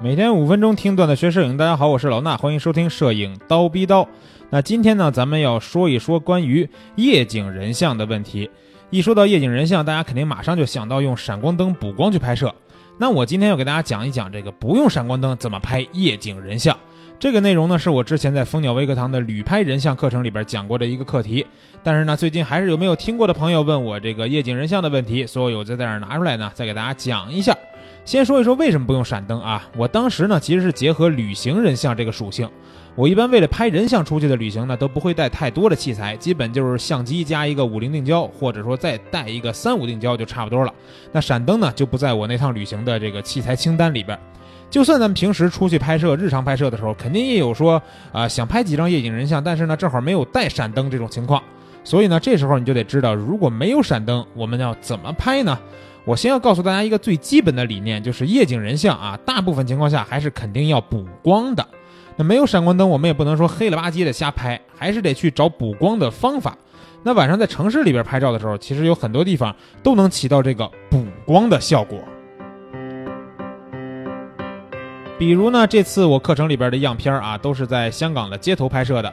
每天五分钟听段子学摄影，大家好，我是老衲，欢迎收听摄影刀逼刀。那今天呢，咱们要说一说关于夜景人像的问题。一说到夜景人像，大家肯定马上就想到用闪光灯补光去拍摄。那我今天要给大家讲一讲这个不用闪光灯怎么拍夜景人像。这个内容呢，是我之前在蜂鸟微课堂的旅拍人像课程里边讲过的一个课题。但是呢，最近还是有没有听过的朋友问我这个夜景人像的问题，所以我就在这儿拿出来呢，再给大家讲一下。先说一说为什么不用闪灯啊？我当时呢，其实是结合旅行人像这个属性。我一般为了拍人像出去的旅行呢，都不会带太多的器材，基本就是相机加一个五零定焦，或者说再带一个三五定焦就差不多了。那闪灯呢，就不在我那趟旅行的这个器材清单里边。就算咱们平时出去拍摄、日常拍摄的时候，肯定也有说啊想拍几张夜景人像，但是呢正好没有带闪灯这种情况。所以呢，这时候你就得知道，如果没有闪灯，我们要怎么拍呢？我先要告诉大家一个最基本的理念，就是夜景人像啊，大部分情况下还是肯定要补光的。那没有闪光灯，我们也不能说黑了吧唧的瞎拍，还是得去找补光的方法。那晚上在城市里边拍照的时候，其实有很多地方都能起到这个补光的效果。比如呢，这次我课程里边的样片啊，都是在香港的街头拍摄的。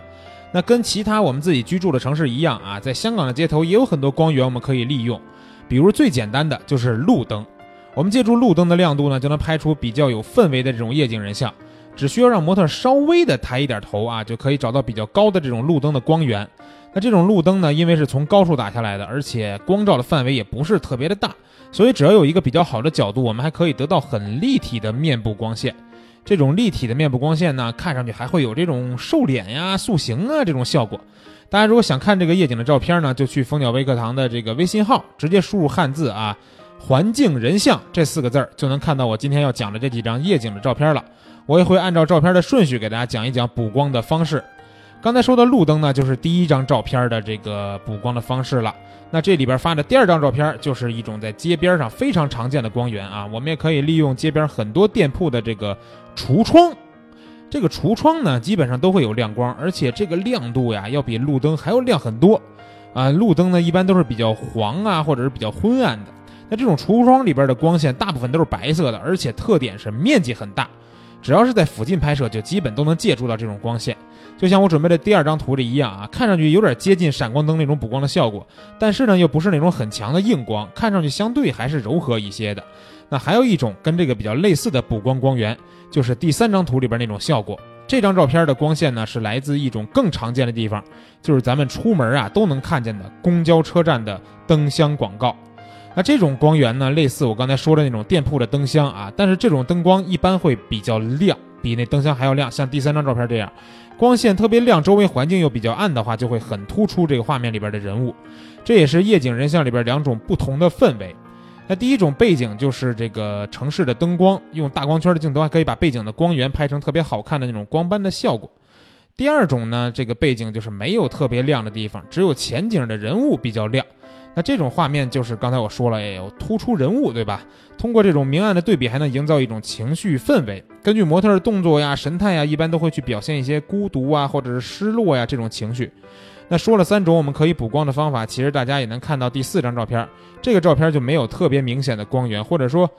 那跟其他我们自己居住的城市一样啊，在香港的街头也有很多光源我们可以利用。比如最简单的就是路灯，我们借助路灯的亮度呢，就能拍出比较有氛围的这种夜景人像。只需要让模特稍微的抬一点头啊，就可以找到比较高的这种路灯的光源。那这种路灯呢，因为是从高处打下来的，而且光照的范围也不是特别的大，所以只要有一个比较好的角度，我们还可以得到很立体的面部光线。这种立体的面部光线呢，看上去还会有这种瘦脸呀、塑形啊这种效果。大家如果想看这个夜景的照片呢，就去蜂鸟微课堂的这个微信号，直接输入汉字啊“环境人像”这四个字儿，就能看到我今天要讲的这几张夜景的照片了。我也会按照照片的顺序给大家讲一讲补光的方式。刚才说的路灯呢，就是第一张照片的这个补光的方式了。那这里边发的第二张照片，就是一种在街边上非常常见的光源啊。我们也可以利用街边很多店铺的这个橱窗。这个橱窗呢，基本上都会有亮光，而且这个亮度呀，要比路灯还要亮很多。啊，路灯呢一般都是比较黄啊，或者是比较昏暗的。那这种橱窗里边的光线大部分都是白色的，而且特点是面积很大。只要是在附近拍摄，就基本都能借助到这种光线。就像我准备的第二张图里一样啊，看上去有点接近闪光灯那种补光的效果，但是呢，又不是那种很强的硬光，看上去相对还是柔和一些的。那还有一种跟这个比较类似的补光光源，就是第三张图里边那种效果。这张照片的光线呢，是来自一种更常见的地方，就是咱们出门啊都能看见的公交车站的灯箱广告。那这种光源呢，类似我刚才说的那种店铺的灯箱啊，但是这种灯光一般会比较亮，比那灯箱还要亮。像第三张照片这样，光线特别亮，周围环境又比较暗的话，就会很突出这个画面里边的人物。这也是夜景人像里边两种不同的氛围。那第一种背景就是这个城市的灯光，用大光圈的镜头还可以把背景的光源拍成特别好看的那种光斑的效果。第二种呢，这个背景就是没有特别亮的地方，只有前景的人物比较亮。那这种画面就是刚才我说了，也有突出人物，对吧？通过这种明暗的对比，还能营造一种情绪氛围。根据模特的动作呀、神态呀，一般都会去表现一些孤独啊，或者是失落呀这种情绪。那说了三种我们可以补光的方法，其实大家也能看到第四张照片，这个照片就没有特别明显的光源，或者说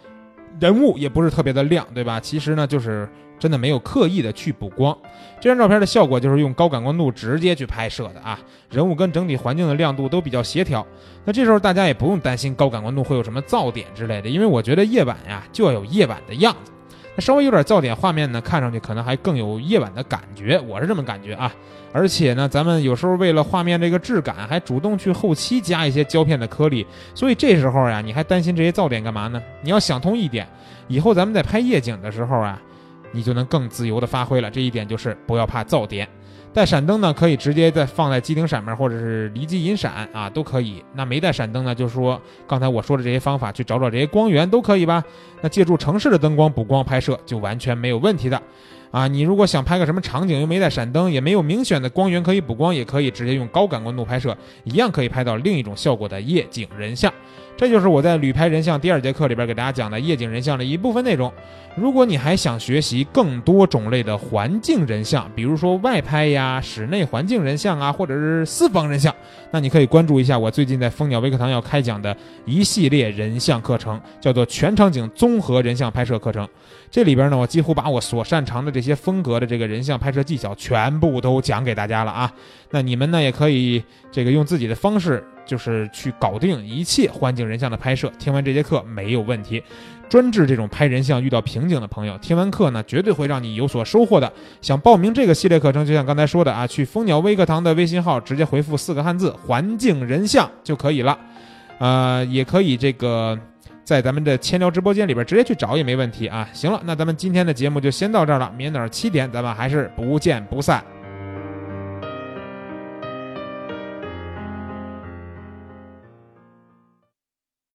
人物也不是特别的亮，对吧？其实呢，就是真的没有刻意的去补光。这张照片的效果就是用高感光度直接去拍摄的啊，人物跟整体环境的亮度都比较协调。那这时候大家也不用担心高感光度会有什么噪点之类的，因为我觉得夜晚呀就要有夜晚的样子。那稍微有点噪点，画面呢看上去可能还更有夜晚的感觉，我是这么感觉啊。而且呢，咱们有时候为了画面这个质感，还主动去后期加一些胶片的颗粒，所以这时候呀，你还担心这些噪点干嘛呢？你要想通一点，以后咱们在拍夜景的时候啊，你就能更自由的发挥了。这一点就是不要怕噪点。带闪灯呢，可以直接在放在机顶闪面或者是离机引闪啊，都可以。那没带闪灯呢，就是说刚才我说的这些方法去找找这些光源都可以吧。那借助城市的灯光补光拍摄就完全没有问题的。啊，你如果想拍个什么场景，又没带闪灯，也没有明显的光源可以补光，也可以直接用高感光度拍摄，一样可以拍到另一种效果的夜景人像。这就是我在旅拍人像第二节课里边给大家讲的夜景人像的一部分内容。如果你还想学习更多种类的环境人像，比如说外拍呀、室内环境人像啊，或者是私房人像，那你可以关注一下我最近在蜂鸟微课堂要开讲的一系列人像课程，叫做全场景综合人像拍摄课程。这里边呢，我几乎把我所擅长的这些风格的这个人像拍摄技巧全部都讲给大家了啊。那你们呢，也可以这个用自己的方式。就是去搞定一切环境人像的拍摄。听完这节课没有问题，专治这种拍人像遇到瓶颈的朋友，听完课呢绝对会让你有所收获的。想报名这个系列课程，就像刚才说的啊，去蜂鸟微课堂的微信号直接回复四个汉字“环境人像”就可以了。呃，也可以这个在咱们的千聊直播间里边直接去找也没问题啊。行了，那咱们今天的节目就先到这儿了，明天早上七点咱们还是不见不散。